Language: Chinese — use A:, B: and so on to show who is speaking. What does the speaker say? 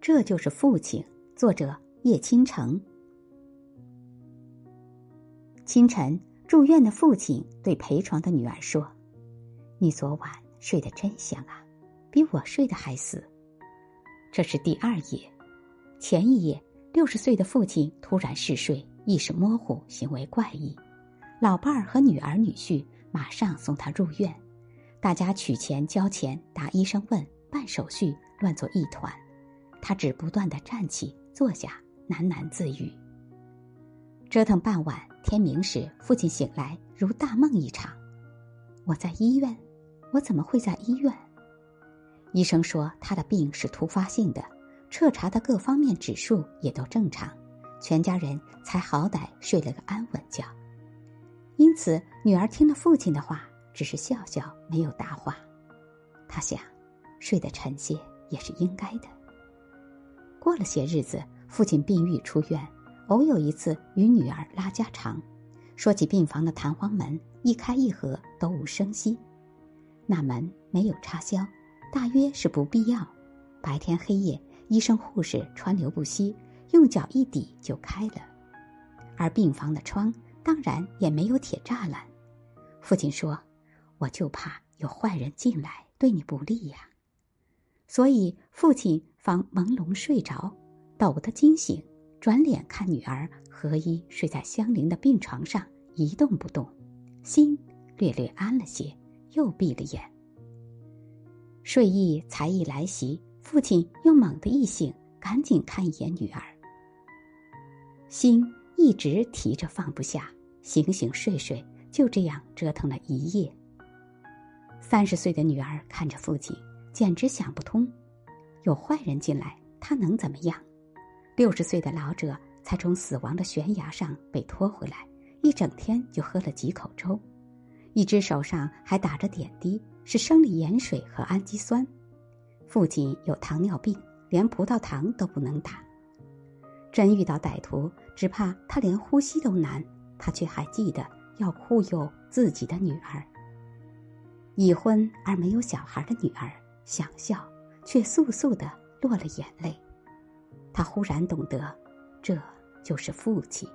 A: 这就是父亲。作者叶倾城。清晨，住院的父亲对陪床的女儿说：“你昨晚睡得真香啊，比我睡得还死。”这是第二夜。前一夜，六十岁的父亲突然嗜睡，意识模糊，行为怪异。老伴儿和女儿女婿马上送他入院，大家取钱交钱，答医生问，办手续，乱作一团。他只不断的站起。坐下，喃喃自语。折腾半晚，天明时，父亲醒来如大梦一场。我在医院，我怎么会在医院？医生说他的病是突发性的，彻查的各方面指数也都正常，全家人才好歹睡了个安稳觉。因此，女儿听了父亲的话，只是笑笑，没有答话。他想，睡得沉些也是应该的。过了些日子，父亲病愈出院，偶有一次与女儿拉家常，说起病房的弹簧门一开一合都无声息，那门没有插销，大约是不必要。白天黑夜，医生护士川流不息，用脚一抵就开了。而病房的窗当然也没有铁栅栏。父亲说：“我就怕有坏人进来，对你不利呀。”所以父亲方朦胧睡着，抖得惊醒，转脸看女儿何一睡在相邻的病床上一动不动，心略略安了些，又闭了眼。睡意才一来袭，父亲又猛地一醒，赶紧看一眼女儿。心一直提着放不下，醒醒睡睡，就这样折腾了一夜。三十岁的女儿看着父亲。简直想不通，有坏人进来，他能怎么样？六十岁的老者才从死亡的悬崖上被拖回来，一整天就喝了几口粥，一只手上还打着点滴，是生理盐水和氨基酸。父亲有糖尿病，连葡萄糖都不能打。真遇到歹徒，只怕他连呼吸都难。他却还记得要护佑自己的女儿，已婚而没有小孩的女儿。想笑，却簌簌的落了眼泪。她忽然懂得，这就是父亲。